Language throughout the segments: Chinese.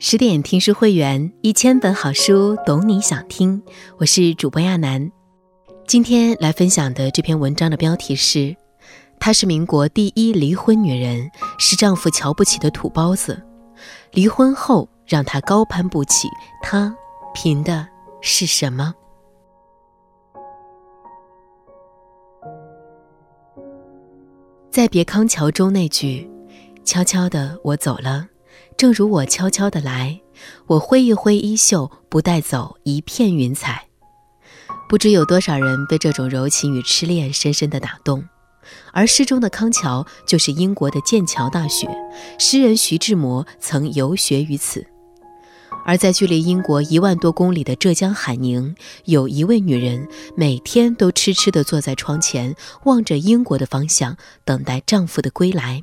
十点听书会员，一千本好书，懂你想听。我是主播亚楠，今天来分享的这篇文章的标题是：她是民国第一离婚女人，是丈夫瞧不起的土包子。离婚后让她高攀不起，她凭的是什么？在别康桥中那句：“悄悄的我走了。”正如我悄悄的来，我挥一挥衣袖，不带走一片云彩。不知有多少人被这种柔情与痴恋深深的打动，而诗中的康桥就是英国的剑桥大学，诗人徐志摩曾游学于此。而在距离英国一万多公里的浙江海宁，有一位女人，每天都痴痴地坐在窗前，望着英国的方向，等待丈夫的归来。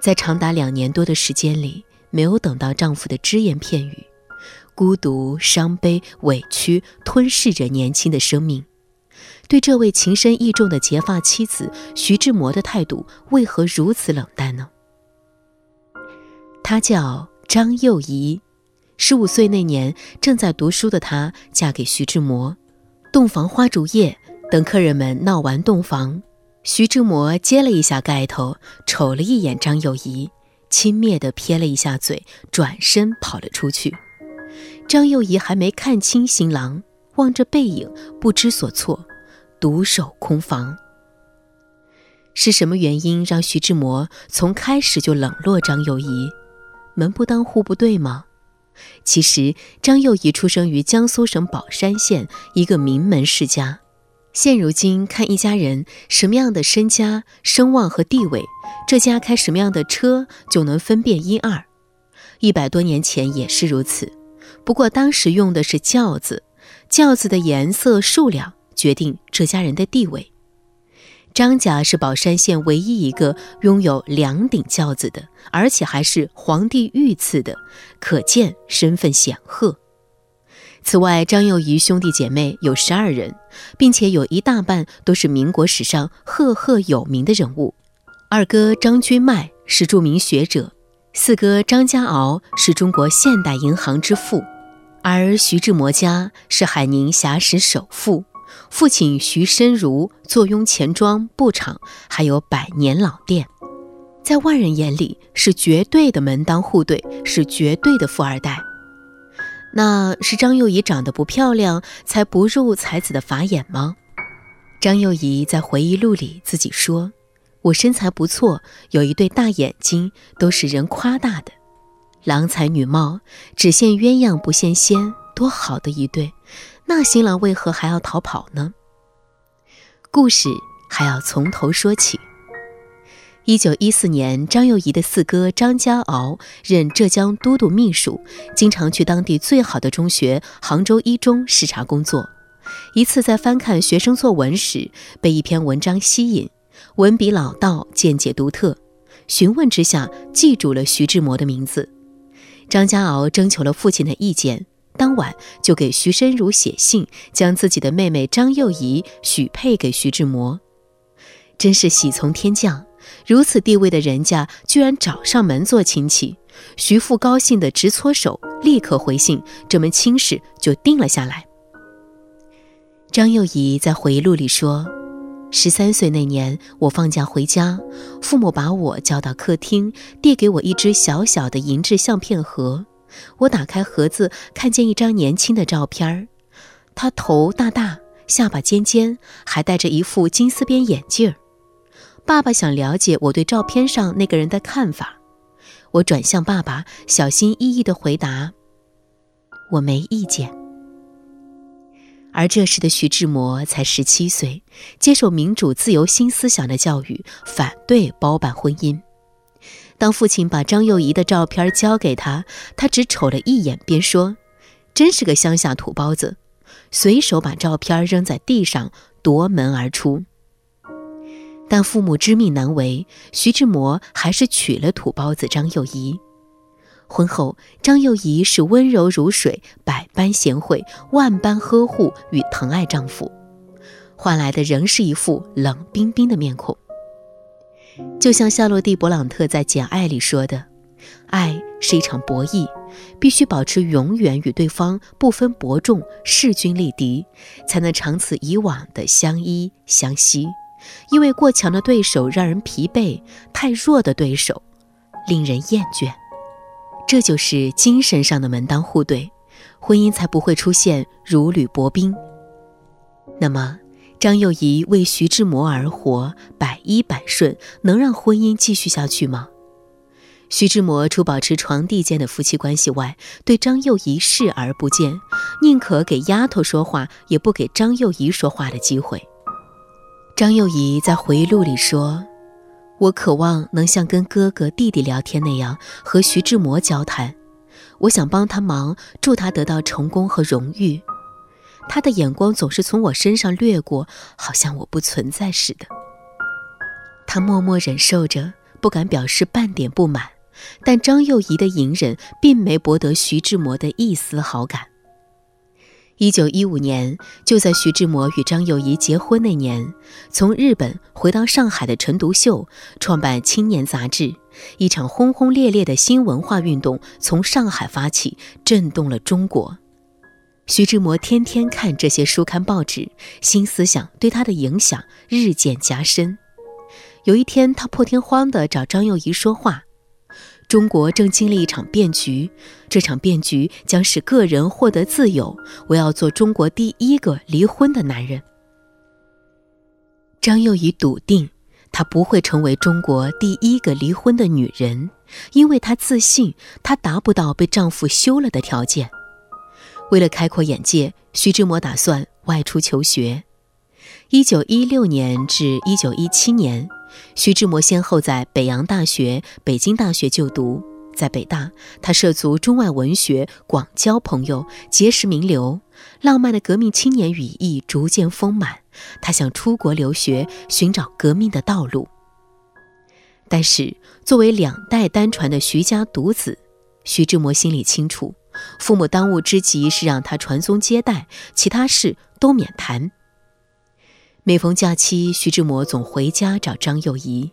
在长达两年多的时间里，没有等到丈夫的只言片语，孤独、伤悲、委屈吞噬着年轻的生命。对这位情深意重的结发妻子，徐志摩的态度为何如此冷淡呢？她叫张幼仪，十五岁那年正在读书的她嫁给徐志摩。洞房花烛夜，等客人们闹完洞房。徐志摩揭了一下盖头，瞅了一眼张幼仪，轻蔑地撇了一下嘴，转身跑了出去。张幼仪还没看清新郎，望着背影不知所措，独守空房。是什么原因让徐志摩从开始就冷落张幼仪？门不当户不对吗？其实，张幼仪出生于江苏省宝山县一个名门世家。现如今看一家人什么样的身家、声望和地位，这家开什么样的车就能分辨一二。一百多年前也是如此，不过当时用的是轿子，轿子的颜色、数量决定这家人的地位。张家是宝山县唯一一个拥有两顶轿子的，而且还是皇帝御赐的，可见身份显赫。此外，张幼仪兄弟姐妹有十二人，并且有一大半都是民国史上赫赫有名的人物。二哥张君迈是著名学者，四哥张家敖是中国现代银行之父，而徐志摩家是海宁硖石首富，父亲徐申如坐拥钱庄、布厂，还有百年老店，在外人眼里是绝对的门当户对，是绝对的富二代。那是张幼仪长得不漂亮，才不入才子的法眼吗？张幼仪在回忆录里自己说：“我身材不错，有一对大眼睛，都是人夸大的，郎才女貌，只羡鸳鸯不羡仙，多好的一对！那新郎为何还要逃跑呢？”故事还要从头说起。一九一四年，张幼仪的四哥张家敖任浙江都督秘书，经常去当地最好的中学杭州一中视察工作。一次在翻看学生作文时，被一篇文章吸引，文笔老道，见解独特。询问之下，记住了徐志摩的名字。张家敖征求了父亲的意见，当晚就给徐申如写信，将自己的妹妹张幼仪许配给徐志摩。真是喜从天降。如此地位的人家，居然找上门做亲戚，徐父高兴得直搓手，立刻回信，这门亲事就定了下来。张幼仪在回忆录里说：“十三岁那年，我放假回家，父母把我叫到客厅，递给我一只小小的银质相片盒。我打开盒子，看见一张年轻的照片儿，他头大大，下巴尖尖，还戴着一副金丝边眼镜儿。”爸爸想了解我对照片上那个人的看法，我转向爸爸，小心翼翼地回答：“我没意见。”而这时的徐志摩才十七岁，接受民主自由新思想的教育，反对包办婚姻。当父亲把张幼仪的照片交给他，他只瞅了一眼，便说：“真是个乡下土包子。”随手把照片扔在地上，夺门而出。但父母知命难违，徐志摩还是娶了土包子张幼仪。婚后，张幼仪是温柔如水，百般贤惠，万般呵护与疼爱丈夫，换来的仍是一副冷冰冰的面孔。就像夏洛蒂·勃朗特在《简爱》里说的：“爱是一场博弈，必须保持永远与对方不分伯仲、势均力敌，才能长此以往的相依相惜。因为过强的对手让人疲惫，太弱的对手令人厌倦。这就是精神上的门当户对，婚姻才不会出现如履薄冰。那么，张幼仪为徐志摩而活，百依百顺，能让婚姻继续下去吗？徐志摩除保持床地间的夫妻关系外，对张幼仪视而不见，宁可给丫头说话，也不给张幼仪说话的机会。张幼仪在回忆录里说：“我渴望能像跟哥哥弟弟聊天那样和徐志摩交谈，我想帮他忙，助他得到成功和荣誉。他的眼光总是从我身上掠过，好像我不存在似的。他默默忍受着，不敢表示半点不满。”但张幼仪的隐忍并没博得徐志摩的一丝好感。一九一五年，就在徐志摩与张幼仪结婚那年，从日本回到上海的陈独秀创办《青年》杂志，一场轰轰烈烈的新文化运动从上海发起，震动了中国。徐志摩天天看这些书刊报纸，新思想对他的影响日渐加深。有一天，他破天荒地找张幼仪说话。中国正经历一场变局，这场变局将使个人获得自由。我要做中国第一个离婚的男人。张幼仪笃定，她不会成为中国第一个离婚的女人，因为她自信，她达不到被丈夫休了的条件。为了开阔眼界，徐志摩打算外出求学。一九一六年至一九一七年。徐志摩先后在北洋大学、北京大学就读，在北大，他涉足中外文学，广交朋友，结识名流，浪漫的革命青年羽翼逐渐丰满。他想出国留学，寻找革命的道路。但是，作为两代单传的徐家独子，徐志摩心里清楚，父母当务之急是让他传宗接代，其他事都免谈。每逢假期，徐志摩总回家找张幼仪。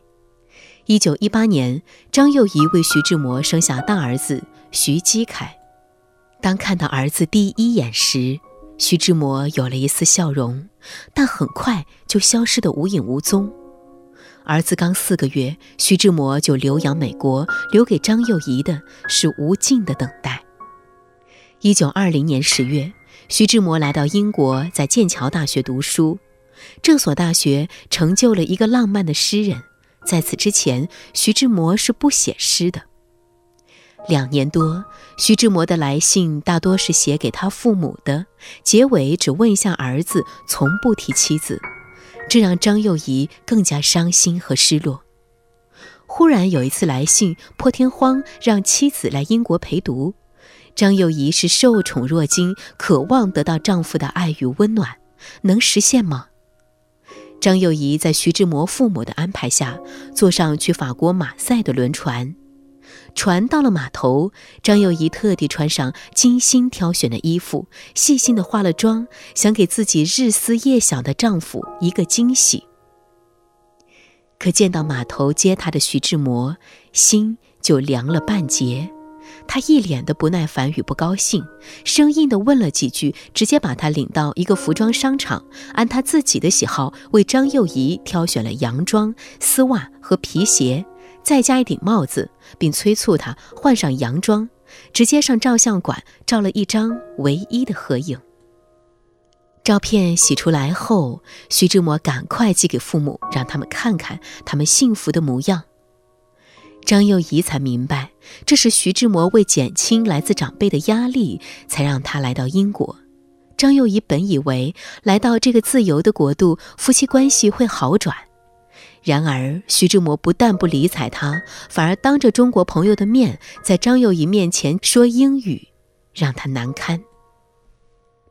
一九一八年，张幼仪为徐志摩生下大儿子徐基凯。当看到儿子第一眼时，徐志摩有了一丝笑容，但很快就消失得无影无踪。儿子刚四个月，徐志摩就留洋美国，留给张幼仪的是无尽的等待。一九二零年十月，徐志摩来到英国，在剑桥大学读书。这所大学成就了一个浪漫的诗人。在此之前，徐志摩是不写诗的。两年多，徐志摩的来信大多是写给他父母的，结尾只问一下儿子，从不提妻子，这让张幼仪更加伤心和失落。忽然有一次来信，破天荒让妻子来英国陪读。张幼仪是受宠若惊，渴望得到丈夫的爱与温暖，能实现吗？张幼仪在徐志摩父母的安排下，坐上去法国马赛的轮船。船到了码头，张幼仪特地穿上精心挑选的衣服，细心地化了妆，想给自己日思夜想的丈夫一个惊喜。可见到码头接她的徐志摩，心就凉了半截。他一脸的不耐烦与不高兴，生硬的问了几句，直接把他领到一个服装商场，按他自己的喜好为张幼仪挑选了洋装、丝袜和皮鞋，再加一顶帽子，并催促他换上洋装，直接上照相馆照了一张唯一的合影。照片洗出来后，徐志摩赶快寄给父母，让他们看看他们幸福的模样。张幼仪才明白，这是徐志摩为减轻来自长辈的压力，才让他来到英国。张幼仪本以为来到这个自由的国度，夫妻关系会好转，然而徐志摩不但不理睬他，反而当着中国朋友的面，在张幼仪面前说英语，让他难堪。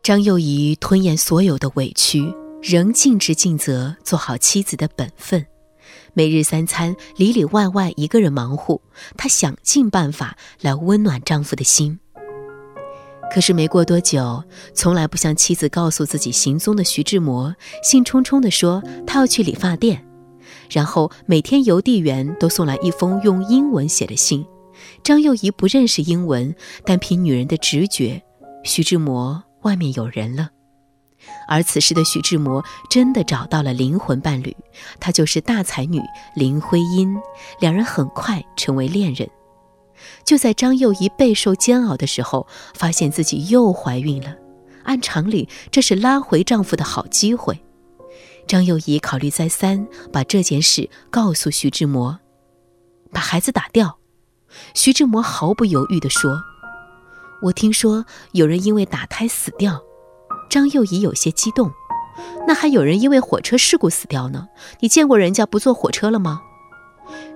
张幼仪吞咽所有的委屈，仍尽职尽责，做好妻子的本分。每日三餐里里外外一个人忙活，她想尽办法来温暖丈夫的心。可是没过多久，从来不向妻子告诉自己行踪的徐志摩，兴冲冲地说他要去理发店，然后每天邮递员都送来一封用英文写的信，张幼仪不认识英文，但凭女人的直觉，徐志摩外面有人了。而此时的徐志摩真的找到了灵魂伴侣，她就是大才女林徽因。两人很快成为恋人。就在张幼仪备受煎熬的时候，发现自己又怀孕了。按常理，这是拉回丈夫的好机会。张幼仪考虑再三，把这件事告诉徐志摩，把孩子打掉。徐志摩毫不犹豫地说：“我听说有人因为打胎死掉。”张幼仪有些激动：“那还有人因为火车事故死掉呢？你见过人家不坐火车了吗？”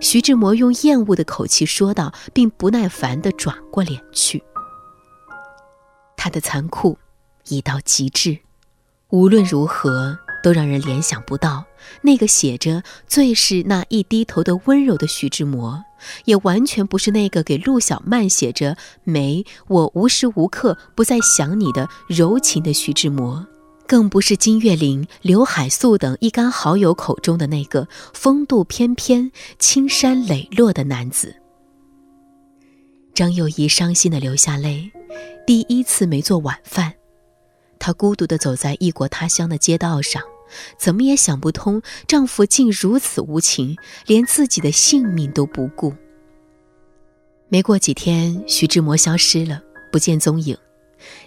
徐志摩用厌恶的口气说道，并不耐烦地转过脸去。他的残酷已到极致，无论如何。都让人联想不到，那个写着“最是那一低头的温柔”的徐志摩，也完全不是那个给陆小曼写着“梅，我无时无刻不在想你”的柔情的徐志摩，更不是金岳霖、刘海粟等一干好友口中的那个风度翩翩、青山磊落的男子。张幼仪伤心的流下泪，第一次没做晚饭。她孤独地走在异国他乡的街道上，怎么也想不通丈夫竟如此无情，连自己的性命都不顾。没过几天，徐志摩消失了，不见踪影。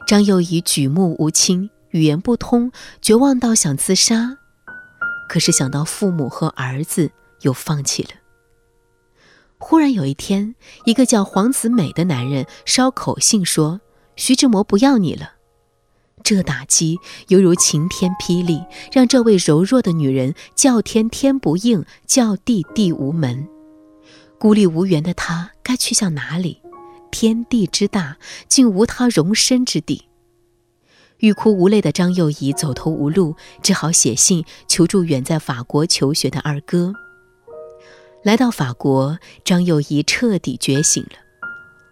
张幼仪举目无亲，语言不通，绝望到想自杀。可是想到父母和儿子，又放弃了。忽然有一天，一个叫黄子美的男人捎口信说：“徐志摩不要你了。”这打击犹如晴天霹雳，让这位柔弱的女人叫天天不应，叫地地无门。孤立无援的她该去向哪里？天地之大，竟无她容身之地。欲哭无泪的张幼仪走投无路，只好写信求助远在法国求学的二哥。来到法国，张幼仪彻底觉醒了。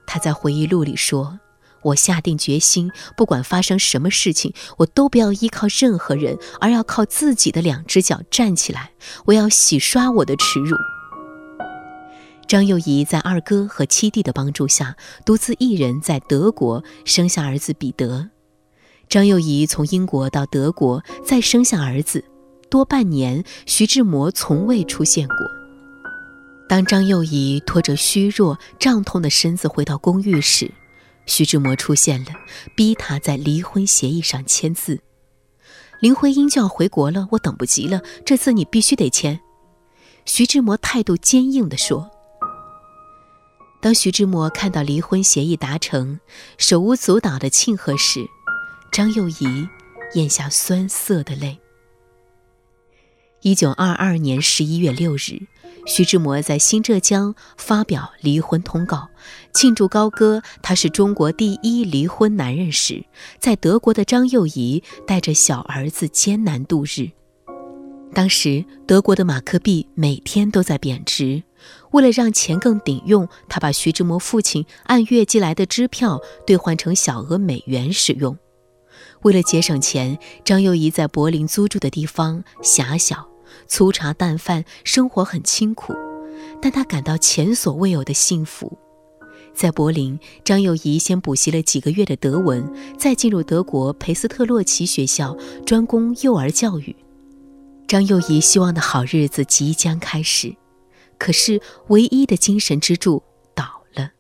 她在回忆录里说。我下定决心，不管发生什么事情，我都不要依靠任何人，而要靠自己的两只脚站起来。我要洗刷我的耻辱。张幼仪在二哥和七弟的帮助下，独自一人在德国生下儿子彼得。张幼仪从英国到德国，再生下儿子，多半年，徐志摩从未出现过。当张幼仪拖着虚弱、胀痛的身子回到公寓时，徐志摩出现了，逼他在离婚协议上签字。林徽因就要回国了，我等不及了，这次你必须得签。徐志摩态度坚硬地说。当徐志摩看到离婚协议达成，手舞足蹈的庆贺时，张幼仪咽下酸涩的泪。一九二二年十一月六日。徐志摩在新浙江发表离婚通告，庆祝高歌他是中国第一离婚男人时，在德国的张幼仪带着小儿子艰难度日。当时德国的马克币每天都在贬值，为了让钱更顶用，他把徐志摩父亲按月寄来的支票兑换成小额美元使用。为了节省钱，张幼仪在柏林租住的地方狭小。粗茶淡饭，生活很清苦，但他感到前所未有的幸福。在柏林，张幼仪先补习了几个月的德文，再进入德国培斯特洛奇学校，专攻幼儿教育。张幼仪希望的好日子即将开始，可是唯一的精神支柱倒了。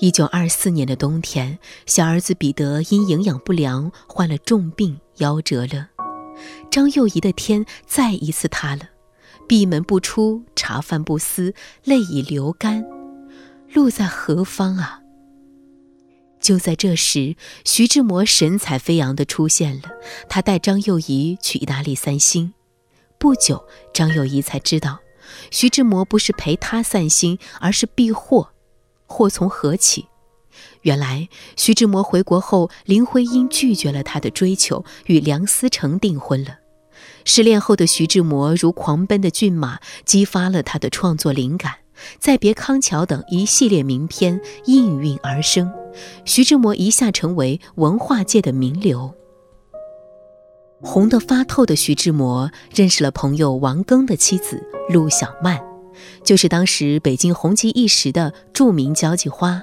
一九二四年的冬天，小儿子彼得因营养不良患了重病，夭折了。张幼仪的天再一次塌了，闭门不出，茶饭不思，泪已流干，路在何方啊？就在这时，徐志摩神采飞扬地出现了，他带张幼仪去意大利散心。不久，张幼仪才知道，徐志摩不是陪他散心，而是避祸。祸从何起？原来，徐志摩回国后，林徽因拒绝了他的追求，与梁思成订婚了。失恋后的徐志摩如狂奔的骏马，激发了他的创作灵感，《再别康桥》等一系列名篇应运而生。徐志摩一下成为文化界的名流。红得发透的徐志摩认识了朋友王庚的妻子陆小曼，就是当时北京红极一时的著名交际花。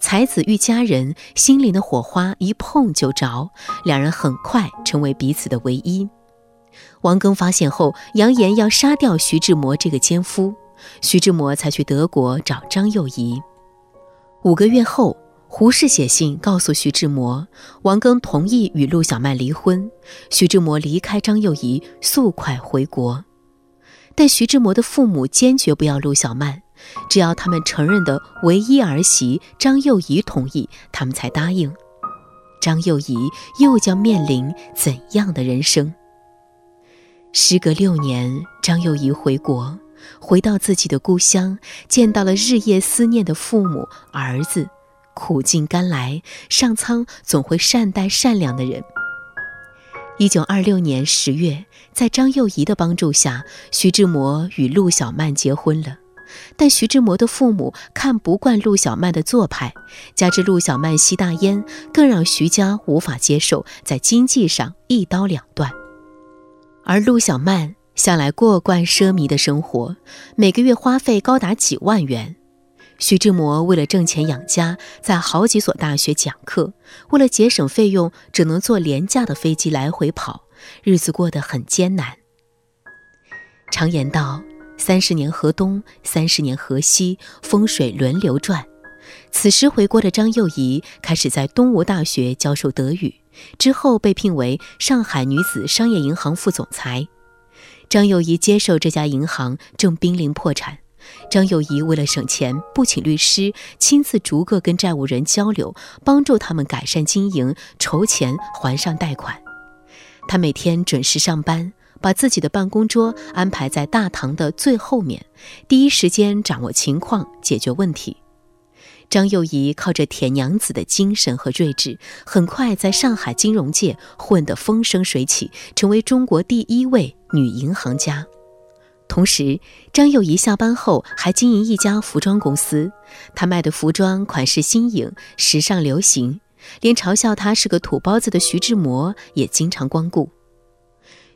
才子遇佳人，心灵的火花一碰就着，两人很快成为彼此的唯一。王庚发现后，扬言要杀掉徐志摩这个奸夫，徐志摩才去德国找张幼仪。五个月后，胡适写信告诉徐志摩，王庚同意与陆小曼离婚，徐志摩离开张幼仪，速快回国。但徐志摩的父母坚决不要陆小曼。只要他们承认的唯一儿媳张幼仪同意，他们才答应。张幼仪又将面临怎样的人生？时隔六年，张幼仪回国，回到自己的故乡，见到了日夜思念的父母、儿子。苦尽甘来，上苍总会善待善良的人。一九二六年十月，在张幼仪的帮助下，徐志摩与陆小曼结婚了。但徐志摩的父母看不惯陆小曼的做派，加之陆小曼吸大烟，更让徐家无法接受，在经济上一刀两断。而陆小曼向来过惯奢靡的生活，每个月花费高达几万元。徐志摩为了挣钱养家，在好几所大学讲课，为了节省费用，只能坐廉价的飞机来回跑，日子过得很艰难。常言道。三十年河东，三十年河西，风水轮流转。此时回国的张幼仪开始在东吴大学教授德语，之后被聘为上海女子商业银行副总裁。张幼仪接手这家银行正濒临破产，张幼仪为了省钱，不请律师，亲自逐个跟债务人交流，帮助他们改善经营，筹钱还上贷款。他每天准时上班。把自己的办公桌安排在大堂的最后面，第一时间掌握情况，解决问题。张幼仪靠着铁娘子的精神和睿智，很快在上海金融界混得风生水起，成为中国第一位女银行家。同时，张幼仪下班后还经营一家服装公司，她卖的服装款式新颖、时尚流行，连嘲笑她是个土包子的徐志摩也经常光顾。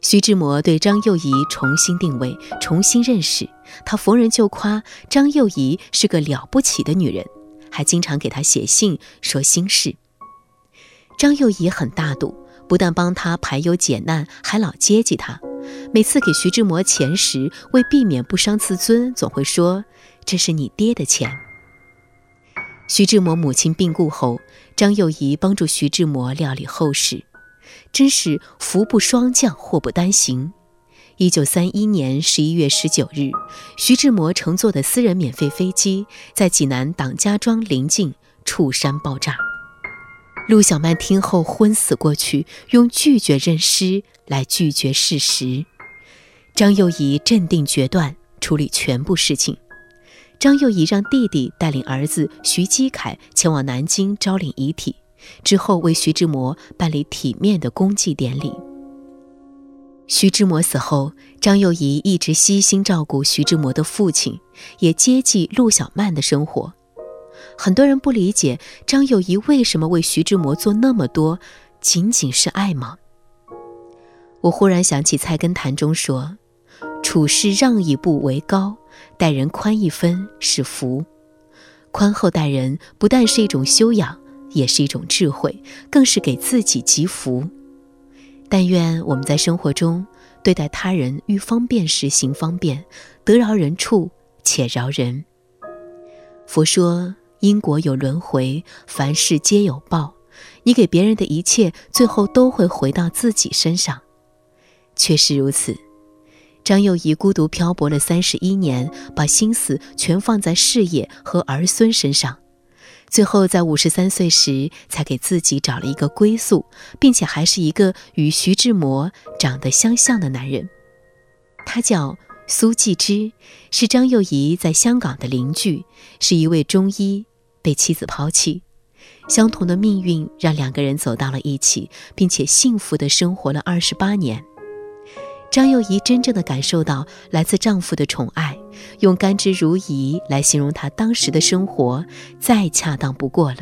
徐志摩对张幼仪重新定位、重新认识，他逢人就夸张幼仪是个了不起的女人，还经常给她写信说心事。张幼仪很大度，不但帮他排忧解难，还老接济他。每次给徐志摩钱时，为避免不伤自尊，总会说：“这是你爹的钱。”徐志摩母亲病故后，张幼仪帮助徐志摩料理后事。真是福不双降，祸不单行。一九三一年十一月十九日，徐志摩乘坐的私人免费飞机在济南党家庄临近触山爆炸。陆小曼听后昏死过去，用拒绝认尸来拒绝事实。张幼仪镇定决断，处理全部事情。张幼仪让弟弟带领儿子徐基凯前往南京招领遗体。之后为徐志摩办理体面的公祭典礼。徐志摩死后，张幼仪一直悉心照顾徐志摩的父亲，也接济陆小曼的生活。很多人不理解张幼仪为什么为徐志摩做那么多，仅仅是爱吗？我忽然想起《菜根谭》中说：“处事让一步为高，待人宽一分是福。宽厚待人不但是一种修养。”也是一种智慧，更是给自己积福。但愿我们在生活中对待他人欲方便时行方便，得饶人处且饶人。佛说因果有轮回，凡事皆有报。你给别人的一切，最后都会回到自己身上。确实如此。张幼仪孤独漂泊了三十一年，把心思全放在事业和儿孙身上。最后，在五十三岁时，才给自己找了一个归宿，并且还是一个与徐志摩长得相像的男人。他叫苏纪之，是张幼仪在香港的邻居，是一位中医，被妻子抛弃。相同的命运让两个人走到了一起，并且幸福的生活了二十八年。张幼仪真正的感受到来自丈夫的宠爱，用甘之如饴来形容她当时的生活，再恰当不过了。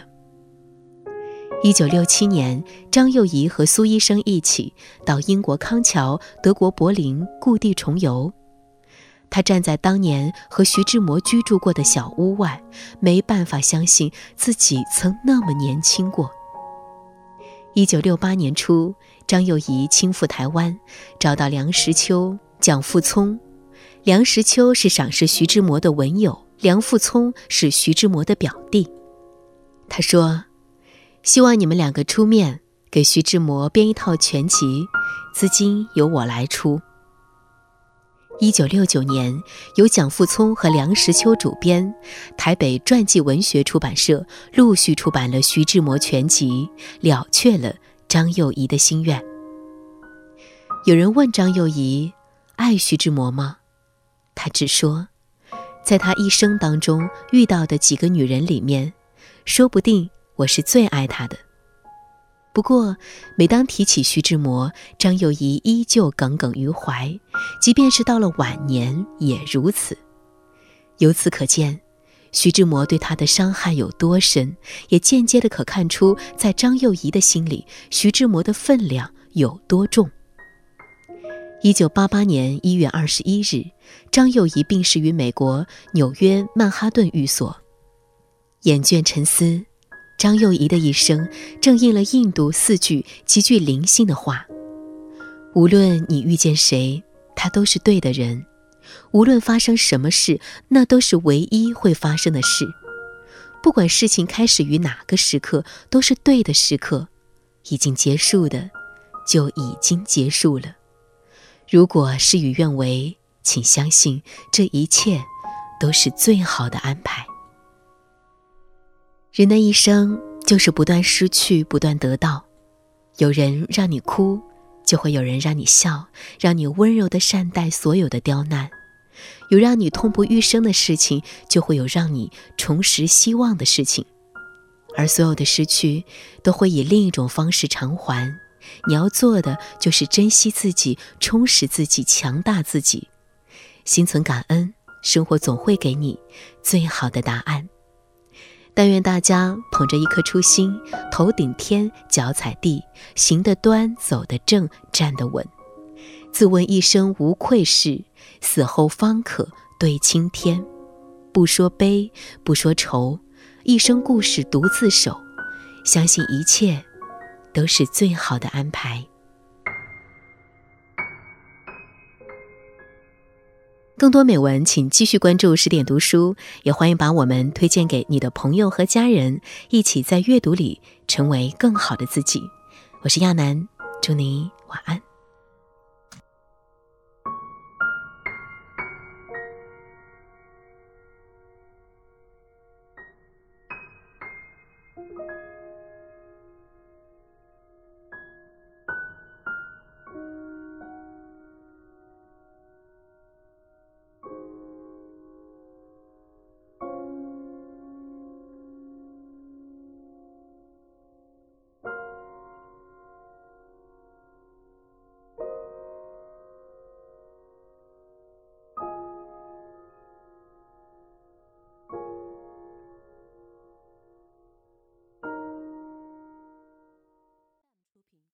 一九六七年，张幼仪和苏医生一起到英国康桥、德国柏林故地重游，她站在当年和徐志摩居住过的小屋外，没办法相信自己曾那么年轻过。一九六八年初，张幼仪亲赴台湾，找到梁实秋、蒋复聪。梁实秋是赏识徐志摩的文友，梁复聪是徐志摩的表弟。他说：“希望你们两个出面给徐志摩编一套全集，资金由我来出。”一九六九年，由蒋复聪和梁实秋主编，台北传记文学出版社陆续出版了徐志摩全集，了却了张幼仪的心愿。有人问张幼仪：“爱徐志摩吗？”他只说：“在他一生当中遇到的几个女人里面，说不定我是最爱他的。”不过，每当提起徐志摩，张幼仪依旧耿耿于怀，即便是到了晚年也如此。由此可见，徐志摩对他的伤害有多深，也间接的可看出，在张幼仪的心里，徐志摩的分量有多重。一九八八年一月二十一日，张幼仪病逝于美国纽约曼哈顿寓所。眼倦沉思。张幼仪的一生，正应了印度四句极具灵性的话：无论你遇见谁，他都是对的人；无论发生什么事，那都是唯一会发生的事。不管事情开始于哪个时刻，都是对的时刻；已经结束的，就已经结束了。如果事与愿违，请相信这一切都是最好的安排。人的一生就是不断失去，不断得到。有人让你哭，就会有人让你笑，让你温柔的善待所有的刁难。有让你痛不欲生的事情，就会有让你重拾希望的事情。而所有的失去，都会以另一种方式偿还。你要做的就是珍惜自己，充实自己，强大自己，心存感恩，生活总会给你最好的答案。但愿大家捧着一颗初心，头顶天，脚踩地，行得端，走得正，站得稳。自问一生无愧事，死后方可对青天。不说悲，不说愁，一生故事独自守。相信一切都是最好的安排。更多美文，请继续关注十点读书，也欢迎把我们推荐给你的朋友和家人，一起在阅读里成为更好的自己。我是亚楠，祝你晚安。